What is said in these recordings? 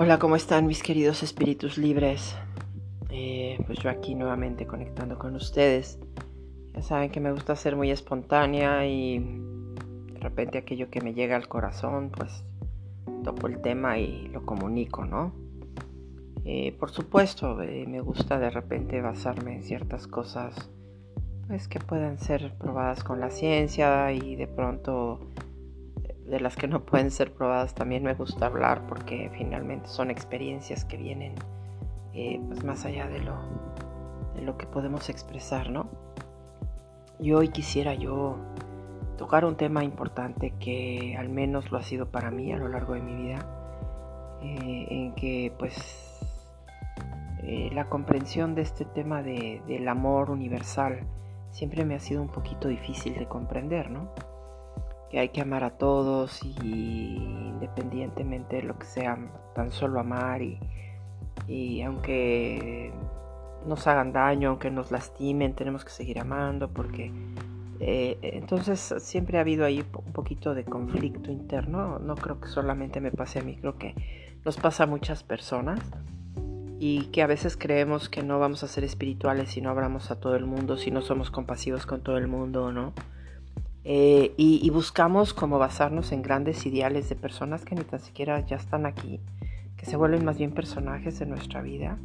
Hola, ¿cómo están mis queridos espíritus libres? Eh, pues yo aquí nuevamente conectando con ustedes. Ya saben que me gusta ser muy espontánea y de repente aquello que me llega al corazón, pues topo el tema y lo comunico, ¿no? Eh, por supuesto, eh, me gusta de repente basarme en ciertas cosas pues que puedan ser probadas con la ciencia y de pronto de las que no pueden ser probadas también me gusta hablar porque finalmente son experiencias que vienen eh, pues más allá de lo, lo que podemos expresar, ¿no? Y hoy quisiera yo tocar un tema importante que al menos lo ha sido para mí a lo largo de mi vida, eh, en que pues eh, la comprensión de este tema de, del amor universal siempre me ha sido un poquito difícil de comprender, ¿no? Que hay que amar a todos y independientemente de lo que sea, tan solo amar y, aunque nos hagan daño, aunque nos lastimen, tenemos que seguir amando porque eh, entonces siempre ha habido ahí un poquito de conflicto interno, no creo que solamente me pase a mí, creo que nos pasa a muchas personas y que a veces creemos que no vamos a ser espirituales si no hablamos a todo el mundo, si no somos compasivos con todo el mundo, ¿no? Eh, y, buscamos como basarnos en grandes ideales de personas que ni tan siquiera ya están aquí, que se vuelven más bien personajes de nuestra vida.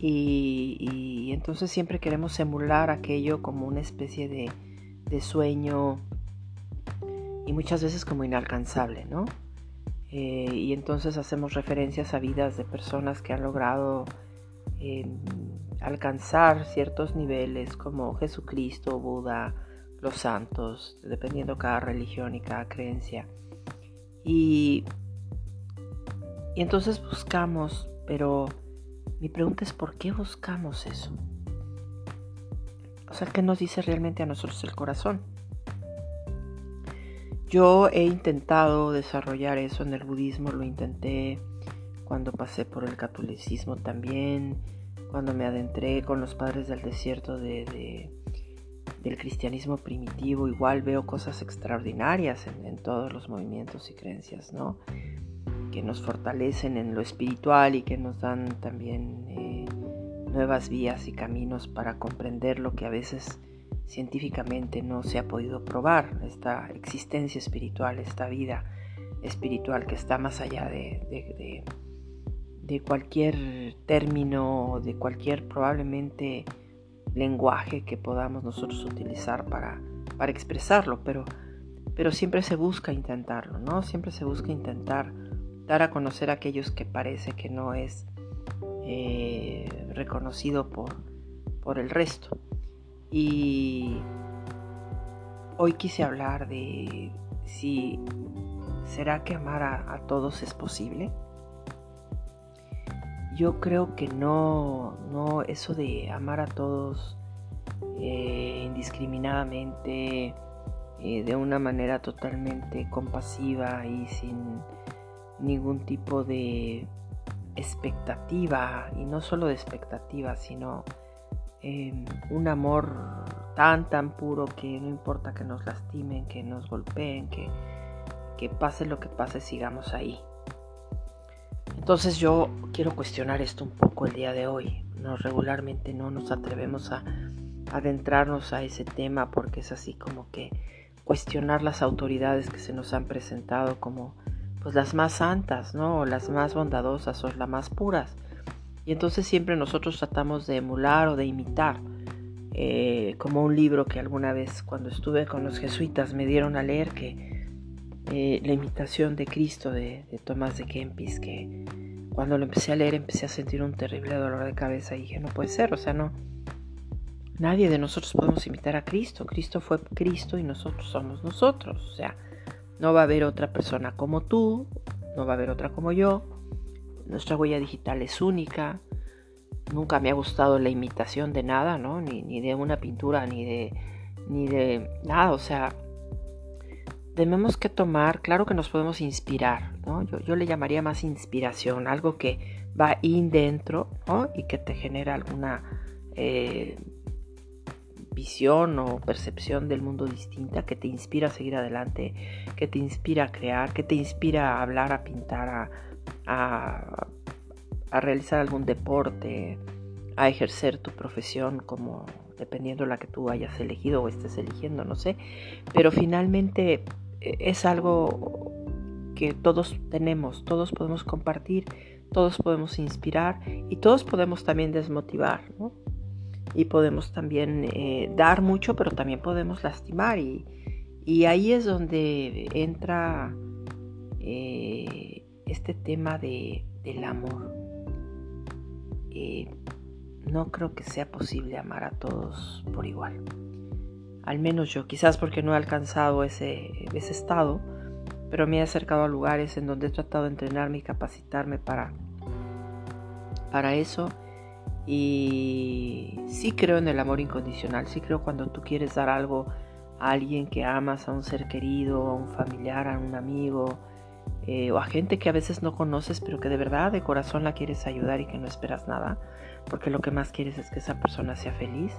Y, entonces siempre queremos emular aquello como una especie de, sueño y muchas veces como inalcanzable, ¿no? Eh, y entonces hacemos referencias a vidas de personas que han logrado eh, alcanzar ciertos niveles como Jesucristo, Buda, los santos, dependiendo cada religión y cada creencia. Y, y entonces buscamos, pero mi pregunta es ¿por qué buscamos eso? O sea, ¿qué nos dice realmente a nosotros el corazón? Yo he intentado desarrollar eso en el budismo, lo intenté cuando pasé por el catolicismo también, cuando me adentré con los padres del desierto de del cristianismo primitivo, igual veo cosas extraordinarias en, todos los movimientos y creencias, ¿no? Que nos fortalecen en lo espiritual y que nos dan también eh, nuevas vías y caminos para comprender lo que a veces científicamente no se ha podido probar, esta existencia espiritual, esta vida espiritual que está más allá de, de cualquier término, de cualquier probablemente lenguaje que podamos nosotros utilizar para, para expresarlo, pero, pero siempre se busca intentarlo, ¿no? Siempre se busca intentar dar a conocer a aquellos que parece que no es eh, reconocido por, por el resto. Y hoy quise hablar de si será que amar a todos es posible yo creo que no, no, eso de amar a todos eh, indiscriminadamente, eh, de una manera totalmente compasiva y sin ningún tipo de expectativa, y no solo de expectativa, sino em, un amor tan, tan puro que no importa que nos lastimen, que nos golpeen, que, que pase lo que pase, sigamos ahí. Entonces yo quiero cuestionar esto un poco el día de hoy. No regularmente no nos atrevemos a adentrarnos a ese tema porque es así como que cuestionar las autoridades que se nos han presentado como pues las más santas, ¿no? O las más bondadosas o las más puras. Y entonces siempre nosotros tratamos de emular o de imitar. Eh, como un libro que alguna vez cuando estuve con los jesuitas me dieron a leer que eh, la imitación de Cristo de, Tomás de Kempis, que cuando lo empecé a leer empecé a sentir un terrible dolor de cabeza y dije, no puede ser, o sea, no, nadie de nosotros podemos imitar a Cristo, Cristo fue Cristo y nosotros somos nosotros, o sea, no va a haber otra persona como tú, no va a haber otra como yo, nuestra huella digital es única, nunca me ha gustado la imitación de nada, ¿no? Ni, ni de una pintura, ni de, ni de nada, o sea, tenemos que tomar, claro que nos podemos inspirar, ¿no? Yo, le llamaría más inspiración, algo que va in dentro, ¿no? Y que te genera alguna eh, visión o percepción del mundo distinta, que te inspira a seguir adelante, que te inspira a crear, que te inspira a hablar, a pintar, a, a, a realizar algún deporte, a ejercer tu profesión como dependiendo de la que tú hayas elegido o estés eligiendo, no sé. Pero finalmente es algo que todos tenemos, todos podemos compartir, todos podemos inspirar y todos podemos también desmotivar, ¿no? Y podemos también eh, dar mucho, pero también podemos lastimar y, ahí es donde entra eh, este tema de, del amor. no creo que sea posible amar a todos por igual. Al menos yo, quizás porque no he alcanzado ese, ese estado, pero me he acercado a lugares en donde he tratado de entrenarme y capacitarme para, para eso. Y sí creo en el amor incondicional, sí creo cuando tú quieres dar algo a alguien que amas, a un ser querido, a un familiar, a un amigo, eh, o a gente que a veces no conoces, pero que de verdad de corazón la quieres ayudar y que no esperas nada, porque lo que más quieres es que esa persona sea feliz.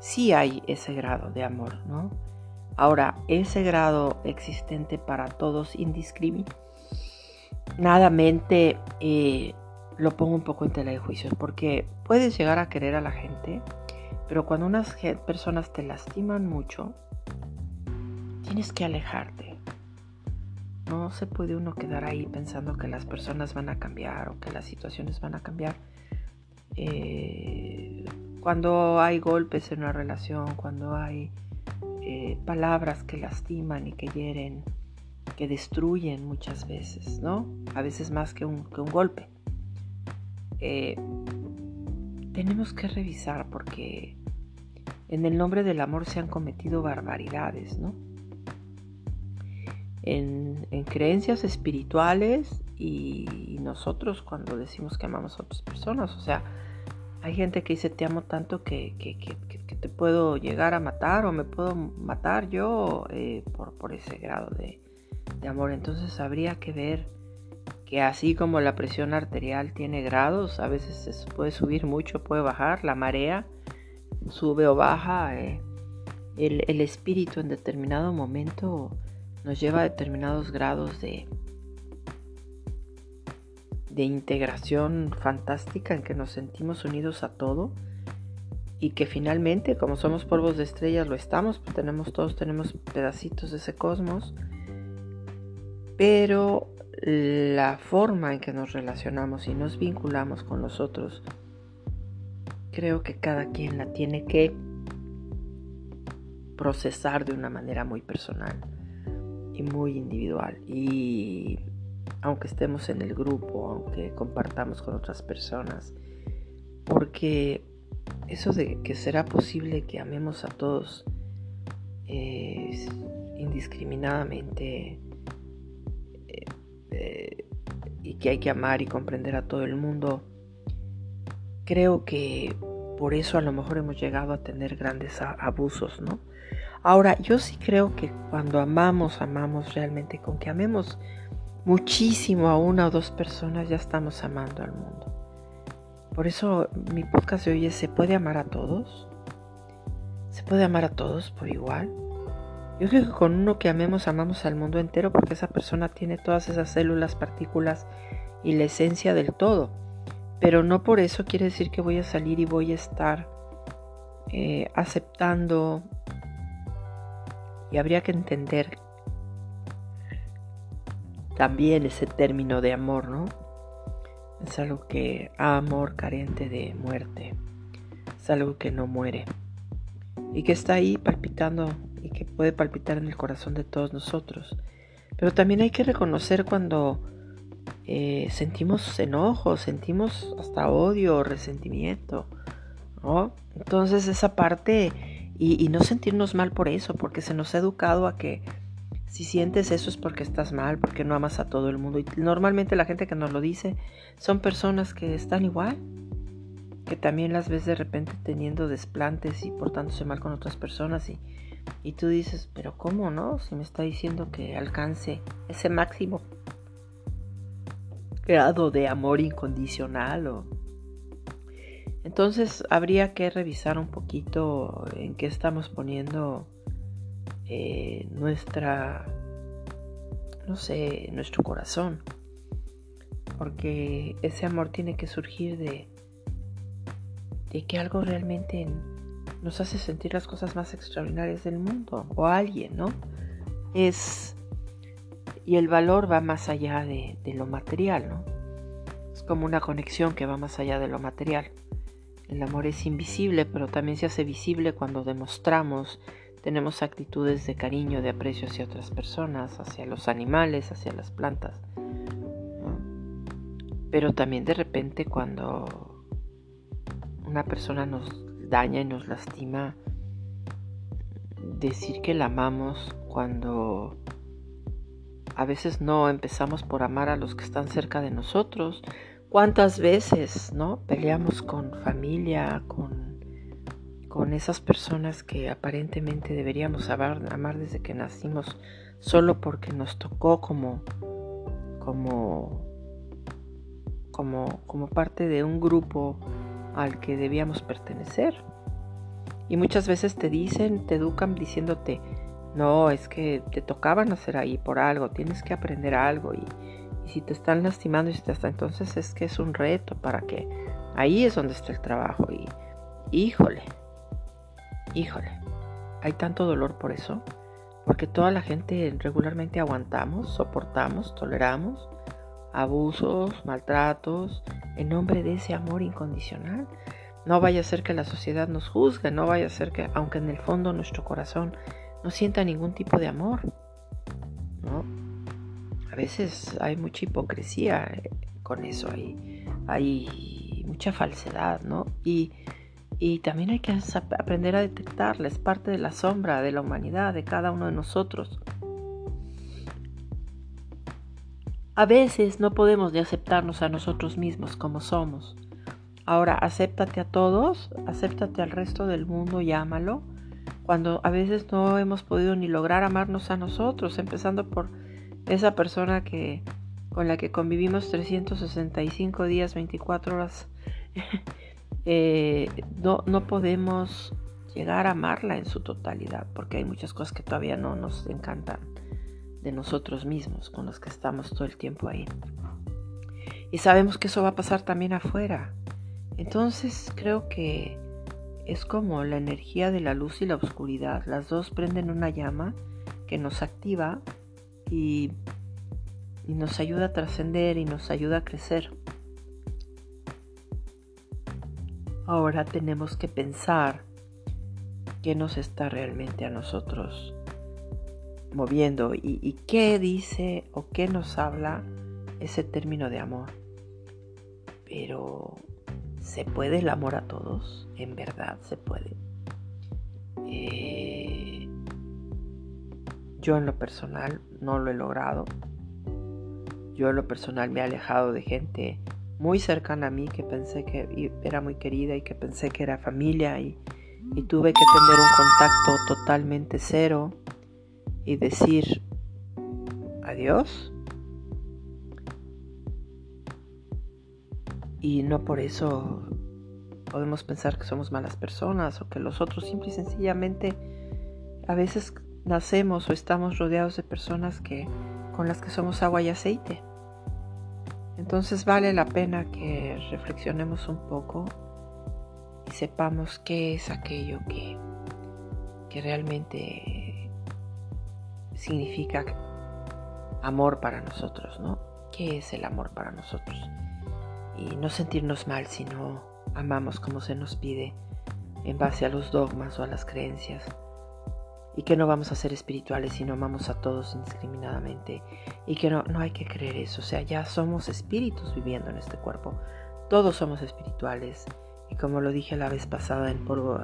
Sí hay ese grado de amor, ¿no? Ahora, ese grado existente para todos indiscriminadamente eh, lo pongo un poco en tela de juicio, porque puedes llegar a querer a la gente, pero cuando unas personas te lastiman mucho, tienes que alejarte. No se puede uno quedar ahí pensando que las personas van a cambiar o que las situaciones van a cambiar. Eh, cuando hay golpes en una relación, cuando hay eh, palabras que lastiman y que hieren, que destruyen muchas veces, ¿no? A veces más que un, golpe. Eh, tenemos que revisar porque en el nombre del amor se han cometido barbaridades, ¿no? En, creencias espirituales y, nosotros cuando decimos que amamos a otras personas, o sea, hay gente que dice te amo tanto que, te puedo llegar a matar o me puedo matar yo eh, por, ese grado de, amor. Entonces habría que ver que así como la presión arterial tiene grados, a veces puede subir mucho, puede bajar, la marea sube o baja, eh, el, el espíritu en determinado momento nos lleva a determinados grados de, de integración fantástica en que nos sentimos unidos a todo y que finalmente como somos polvos de estrellas lo estamos, pues tenemos todos tenemos pedacitos de ese cosmos, pero la forma en que nos relacionamos y nos vinculamos con los otros, creo que cada quien la tiene que procesar de una manera muy personal y muy individual. Y aunque estemos en el grupo, aunque compartamos con otras personas, porque eso de que será posible que amemos a todos indiscriminadamente eh, eh, y que hay que amar y comprender a todo el mundo, creo que por eso a lo mejor hemos llegado a tener grandes abusos, ¿no? Ahora, yo sí creo que cuando amamos, amamos realmente, con que amemos muchísimo a una o dos personas, ya estamos amando al mundo. Por eso mi podcast de hoy es, ¿se puede amar a todos? ¿Se puede amar a todos por igual? Yo creo que con uno que amemos, amamos al mundo entero porque esa persona tiene todas esas células, partículas y la esencia del todo. Pero no por eso quiere decir que voy a salir y voy a estar eh, aceptando. Y habría que entender también ese término de amor, ¿no? Es algo que amor carente de muerte, es algo que no muere y que está ahí palpitando y que puede palpitar en el corazón de todos nosotros. Pero también hay que reconocer cuando eh, sentimos enojo, sentimos hasta odio, resentimiento, ¿no? Entonces esa parte y no sentirnos mal por eso, porque se nos ha educado a que si sientes eso es porque estás mal, porque no amas a todo el mundo. Y normalmente la gente que nos lo dice son personas que están igual, que también las ves de repente teniendo desplantes y portándose mal con otras personas. Y, y tú dices, pero ¿cómo no? Si me está diciendo que alcance ese máximo grado de amor incondicional o... Entonces habría que revisar un poquito en qué estamos poniendo eh, nuestra, no sé, nuestro corazón. porque ese amor tiene que surgir de, de que algo realmente nos hace sentir las cosas más extraordinarias del mundo o alguien, ¿no? Es y el valor va más allá de, de, lo material, ¿no? Es como una conexión que va más allá de lo material. El amor es invisible, pero también se hace visible cuando demostramos, tenemos actitudes de cariño, de aprecio hacia otras personas, hacia los animales, hacia las plantas. Pero también de repente cuando una persona nos daña y nos lastima, decir que la amamos cuando a veces no empezamos por amar a los que están cerca de nosotros. ¿Cuántas veces, no? Peleamos con familia, con, con esas personas que aparentemente deberíamos amar, desde que nacimos, solo porque nos tocó como, como como, parte de un grupo al que debíamos pertenecer. Y muchas veces te dicen, te educan diciéndote, no, es que te tocaba nacer ahí por algo, tienes que aprender algo y, si te están lastimando y si te está, entonces es que es un reto para que ahí es donde está el trabajo y híjole, híjole, hay tanto dolor por eso, porque toda la gente regularmente aguantamos, soportamos, toleramos abusos, maltratos, en nombre de ese amor incondicional. No vaya a ser que la sociedad nos juzgue, no vaya a ser que, aunque en el fondo nuestro corazón no sienta ningún tipo de amor, ¿no? A veces hay mucha hipocresía eh, con eso, hay, hay mucha falsedad, ¿no? Y, y también hay que aprender a detectarla, es parte de la sombra de la humanidad, de cada uno de nosotros. A veces no podemos de aceptarnos a nosotros mismos como somos. Ahora, acéptate a todos, acéptate al resto del mundo y ámalo. Cuando a veces no hemos podido ni lograr amarnos a nosotros, empezando por esa persona que con la que convivimos 365 días, 24 horas, eh, no, no podemos llegar a amarla en su totalidad, porque hay muchas cosas que todavía no nos encantan de nosotros mismos con los que estamos todo el tiempo ahí. Y sabemos que eso va a pasar también afuera. Entonces creo que es como la energía de la luz y la oscuridad. Las dos prenden una llama que nos activa y, y nos ayuda a trascender y nos ayuda a crecer. Ahora tenemos que pensar qué nos está realmente a nosotros moviendo y, qué dice o qué nos habla ese término de amor. Pero ¿se puede el amor a todos? En verdad se puede. Eh, yo en lo personal no lo he logrado. Yo en lo personal me he alejado de gente muy cercana a mí que pensé que era muy querida y que pensé que era familia y, tuve que tener un contacto totalmente cero y decir adiós. Y no por eso podemos pensar que somos malas personas o que los otros simple y sencillamente a veces nacemos o estamos rodeados de personas que con las que somos agua y aceite. Entonces vale la pena que reflexionemos un poco y sepamos qué es aquello que, que realmente significa amor para nosotros, ¿no? ¿Qué es el amor para nosotros? Y no sentirnos mal si no amamos como se nos pide en base a los dogmas o a las creencias. Y que no vamos a ser espirituales si no amamos a todos indiscriminadamente. Y que no, no hay que creer eso. O sea, ya somos espíritus viviendo en este cuerpo. Todos somos espirituales. Y como lo dije la vez pasada polvo,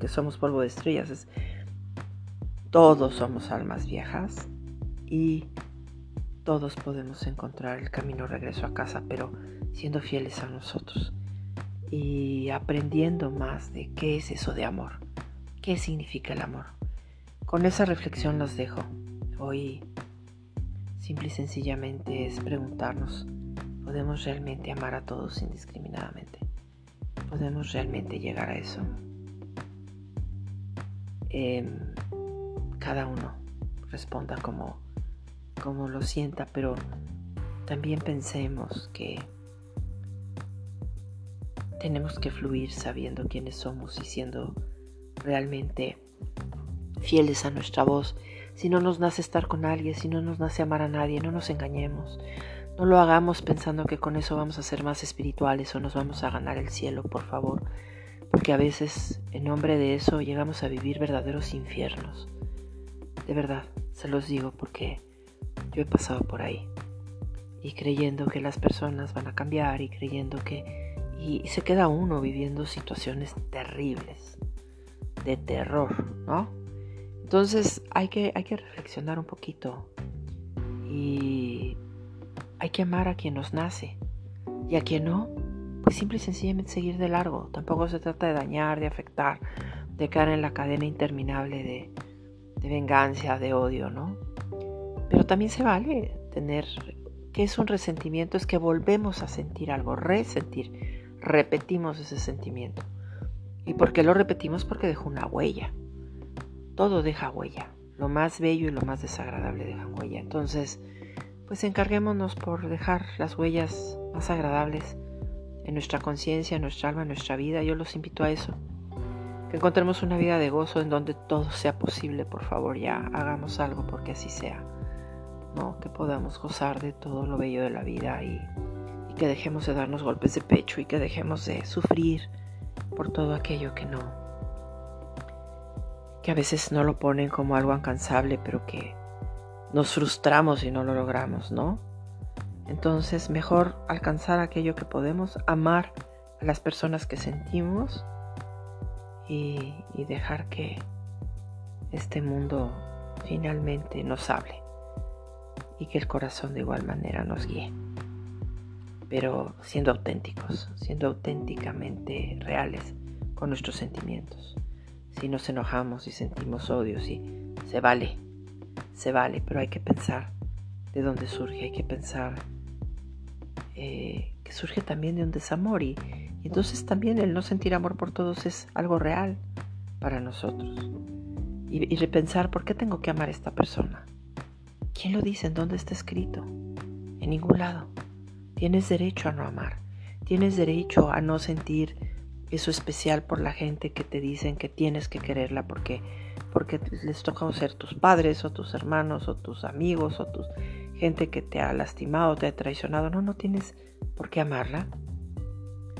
que somos polvo de estrellas, es todos somos almas viejas y todos podemos encontrar el camino regreso a casa, pero siendo fieles a nosotros y aprendiendo más de qué es eso de amor, qué significa el amor. Con esa reflexión los dejo. Hoy simple y sencillamente es preguntarnos, ¿podemos realmente amar a todos indiscriminadamente? ¿Podemos realmente llegar a eso? Eh, cada uno responda como, como lo sienta, pero también pensemos que tenemos que fluir sabiendo quiénes somos y siendo realmente fieles a nuestra voz. Si no nos nace estar con alguien, si no nos nace amar a nadie, no nos engañemos. No lo hagamos pensando que con eso vamos a ser más espirituales o nos vamos a ganar el cielo, por favor. Porque a veces, en nombre de eso, llegamos a vivir verdaderos infiernos. De verdad, se los digo porque yo he pasado por ahí. Y creyendo que las personas van a cambiar y creyendo que... Y, se queda uno viviendo situaciones terribles, de terror, ¿no? Entonces hay que, hay que reflexionar un poquito y hay que amar a quien nos nace y a quien no, pues simple y sencillamente seguir de largo. Tampoco se trata de dañar, de afectar, de caer en la cadena interminable de, de venganza, de odio, ¿no? Pero también se vale tener, que es un resentimiento? Es que volvemos a sentir algo, resentir, repetimos ese sentimiento. ¿Y por qué lo repetimos? Porque dejó una huella. Todo deja huella. Lo más bello y lo más desagradable dejan huella. Entonces, pues encarguémonos por dejar las huellas más agradables en nuestra conciencia, en nuestra alma, en nuestra vida. Yo los invito a eso que encontremos una vida de gozo en donde todo sea posible, por favor, ya hagamos algo porque así sea, ¿no? Que podamos gozar de todo lo bello de la vida y que dejemos de darnos golpes de pecho y que dejemos de sufrir por todo aquello que no, que a veces no lo ponen como algo alcanzable, pero que nos frustramos si no lo logramos, ¿no? Entonces, mejor alcanzar aquello que podemos, amar a las personas que sentimos, y, dejar que este mundo finalmente nos hable y que el corazón de igual manera nos guíe. Pero siendo auténticos, siendo auténticamente reales con nuestros sentimientos. Si nos enojamos y sentimos odio, sí, se vale, se vale, pero hay que pensar de dónde surge, hay que pensar eh, que surge también de un desamor y, entonces también el no sentir amor por todos es algo real para nosotros. Y, repensar por qué tengo que amar a esta persona. ¿Quién lo dice? ¿En dónde está escrito? En ningún lado. Tienes derecho a no amar. Tienes derecho a no sentir eso especial por la gente que te dicen que tienes que quererla porque porque les toca ser tus padres o tus hermanos o tus amigos o tu gente que te ha lastimado, te ha traicionado. No, no tienes por qué amarla.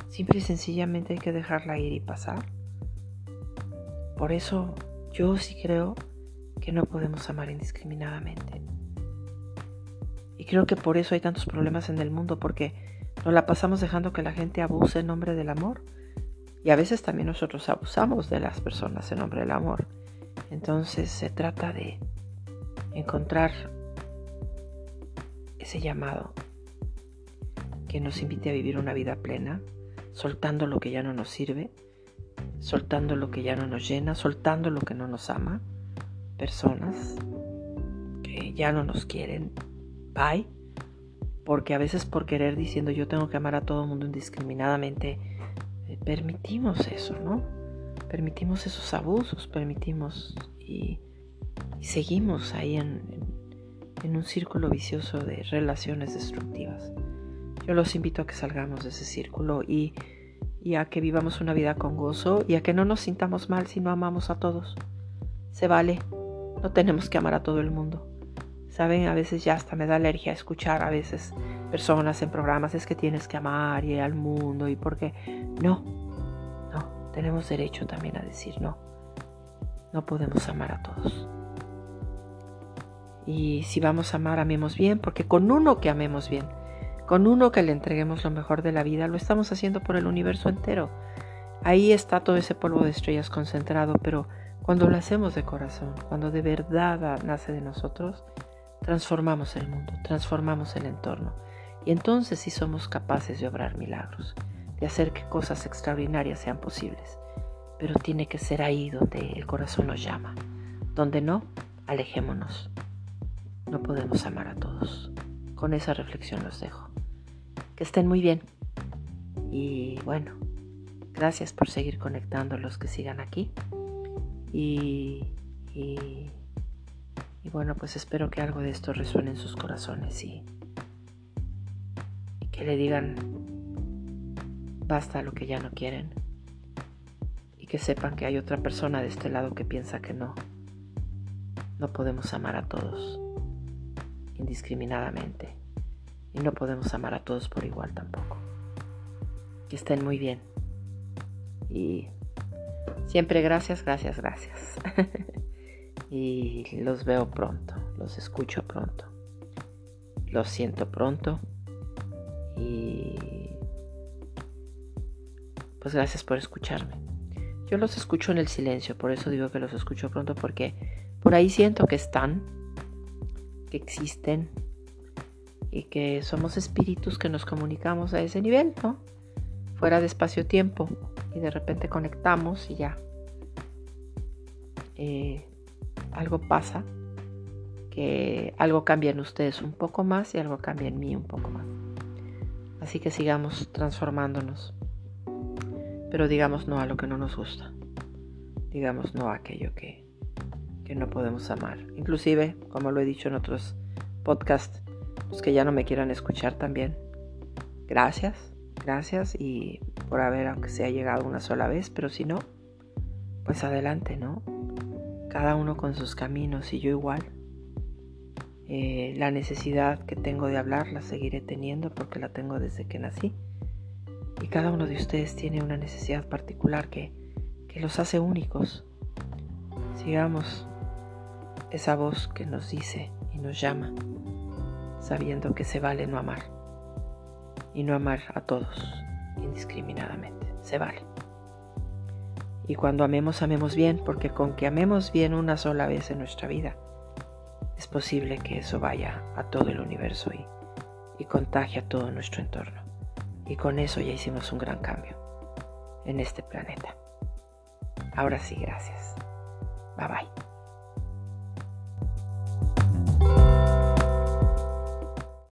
Simple y sencillamente hay que dejarla ir y pasar. Por eso yo sí creo que no podemos amar indiscriminadamente. Y creo que por eso hay tantos problemas en el mundo, porque nos la pasamos dejando que la gente abuse en nombre del amor. Y a veces también nosotros abusamos de las personas en nombre del amor. Entonces se trata de encontrar ese llamado que nos invite a vivir una vida plena, soltando lo que ya no nos sirve, soltando lo que ya no nos llena, soltando lo que no nos ama, personas que ya no nos quieren, bye, porque a veces por querer diciendo yo tengo que amar a todo el mundo indiscriminadamente, permitimos eso, ¿no? Permitimos esos abusos, permitimos y, seguimos ahí en, en un círculo vicioso de relaciones destructivas. Yo los invito a que salgamos de ese círculo y, a que vivamos una vida con gozo y a que no nos sintamos mal si no amamos a todos. Se vale, no tenemos que amar a todo el mundo. Saben, a veces ya hasta me da alergia escuchar a veces personas en programas, es que tienes que amar y al mundo y porque no, no, tenemos derecho también a decir no. No podemos amar a todos. Y si vamos a amar, amemos bien, porque con uno que amemos bien, con uno que le entreguemos lo mejor de la vida, lo estamos haciendo por el universo entero. Ahí está todo ese polvo de estrellas concentrado, pero cuando lo hacemos de corazón, cuando de verdad nace de nosotros, transformamos el mundo, transformamos el entorno. Y entonces sí somos capaces de obrar milagros, de hacer que cosas extraordinarias sean posibles. Pero tiene que ser ahí donde el corazón nos llama. Donde no, alejémonos. No podemos amar a todos. Con esa reflexión los dejo. Que estén muy bien. Y bueno, gracias por seguir conectando los que sigan aquí. Y, y, bueno, pues espero que algo de esto resuene en sus corazones y, que le digan basta lo que ya no quieren y que sepan que hay otra persona de este lado que piensa que no. No podemos amar a todos indiscriminadamente y no podemos amar a todos por igual tampoco. Que estén muy bien y siempre gracias, gracias, gracias. y los veo pronto, los escucho pronto, los siento pronto y pues gracias por escucharme. Yo los escucho en el silencio, por eso digo que los escucho pronto porque por ahí siento que están, que existen y que somos espíritus que nos comunicamos a ese nivel, ¿no? Fuera de espacio-tiempo y de repente conectamos y ya. Eh, algo pasa, que algo cambia en ustedes un poco más y algo cambia en mí un poco más. Así que sigamos transformándonos. Pero digamos no a lo que no nos gusta. Digamos no a aquello que, que no podemos amar. Inclusive, como lo he dicho en otros podcasts, los que ya no me quieran escuchar también. Gracias, gracias y por haber, aunque sea llegado una sola vez, pero si no, pues adelante, ¿no? Cada uno con sus caminos y yo igual. Eh, la necesidad que tengo de hablar la seguiré teniendo porque la tengo desde que nací. Y cada uno de ustedes tiene una necesidad particular que, que los hace únicos. Sigamos esa voz que nos dice y nos llama, sabiendo que se vale no amar. Y no amar a todos indiscriminadamente. Se vale. Y cuando amemos, amemos bien, porque con que amemos bien una sola vez en nuestra vida, es posible que eso vaya a todo el universo y, y contagie a todo nuestro entorno. Y con eso ya hicimos un gran cambio en este planeta. Ahora sí, gracias.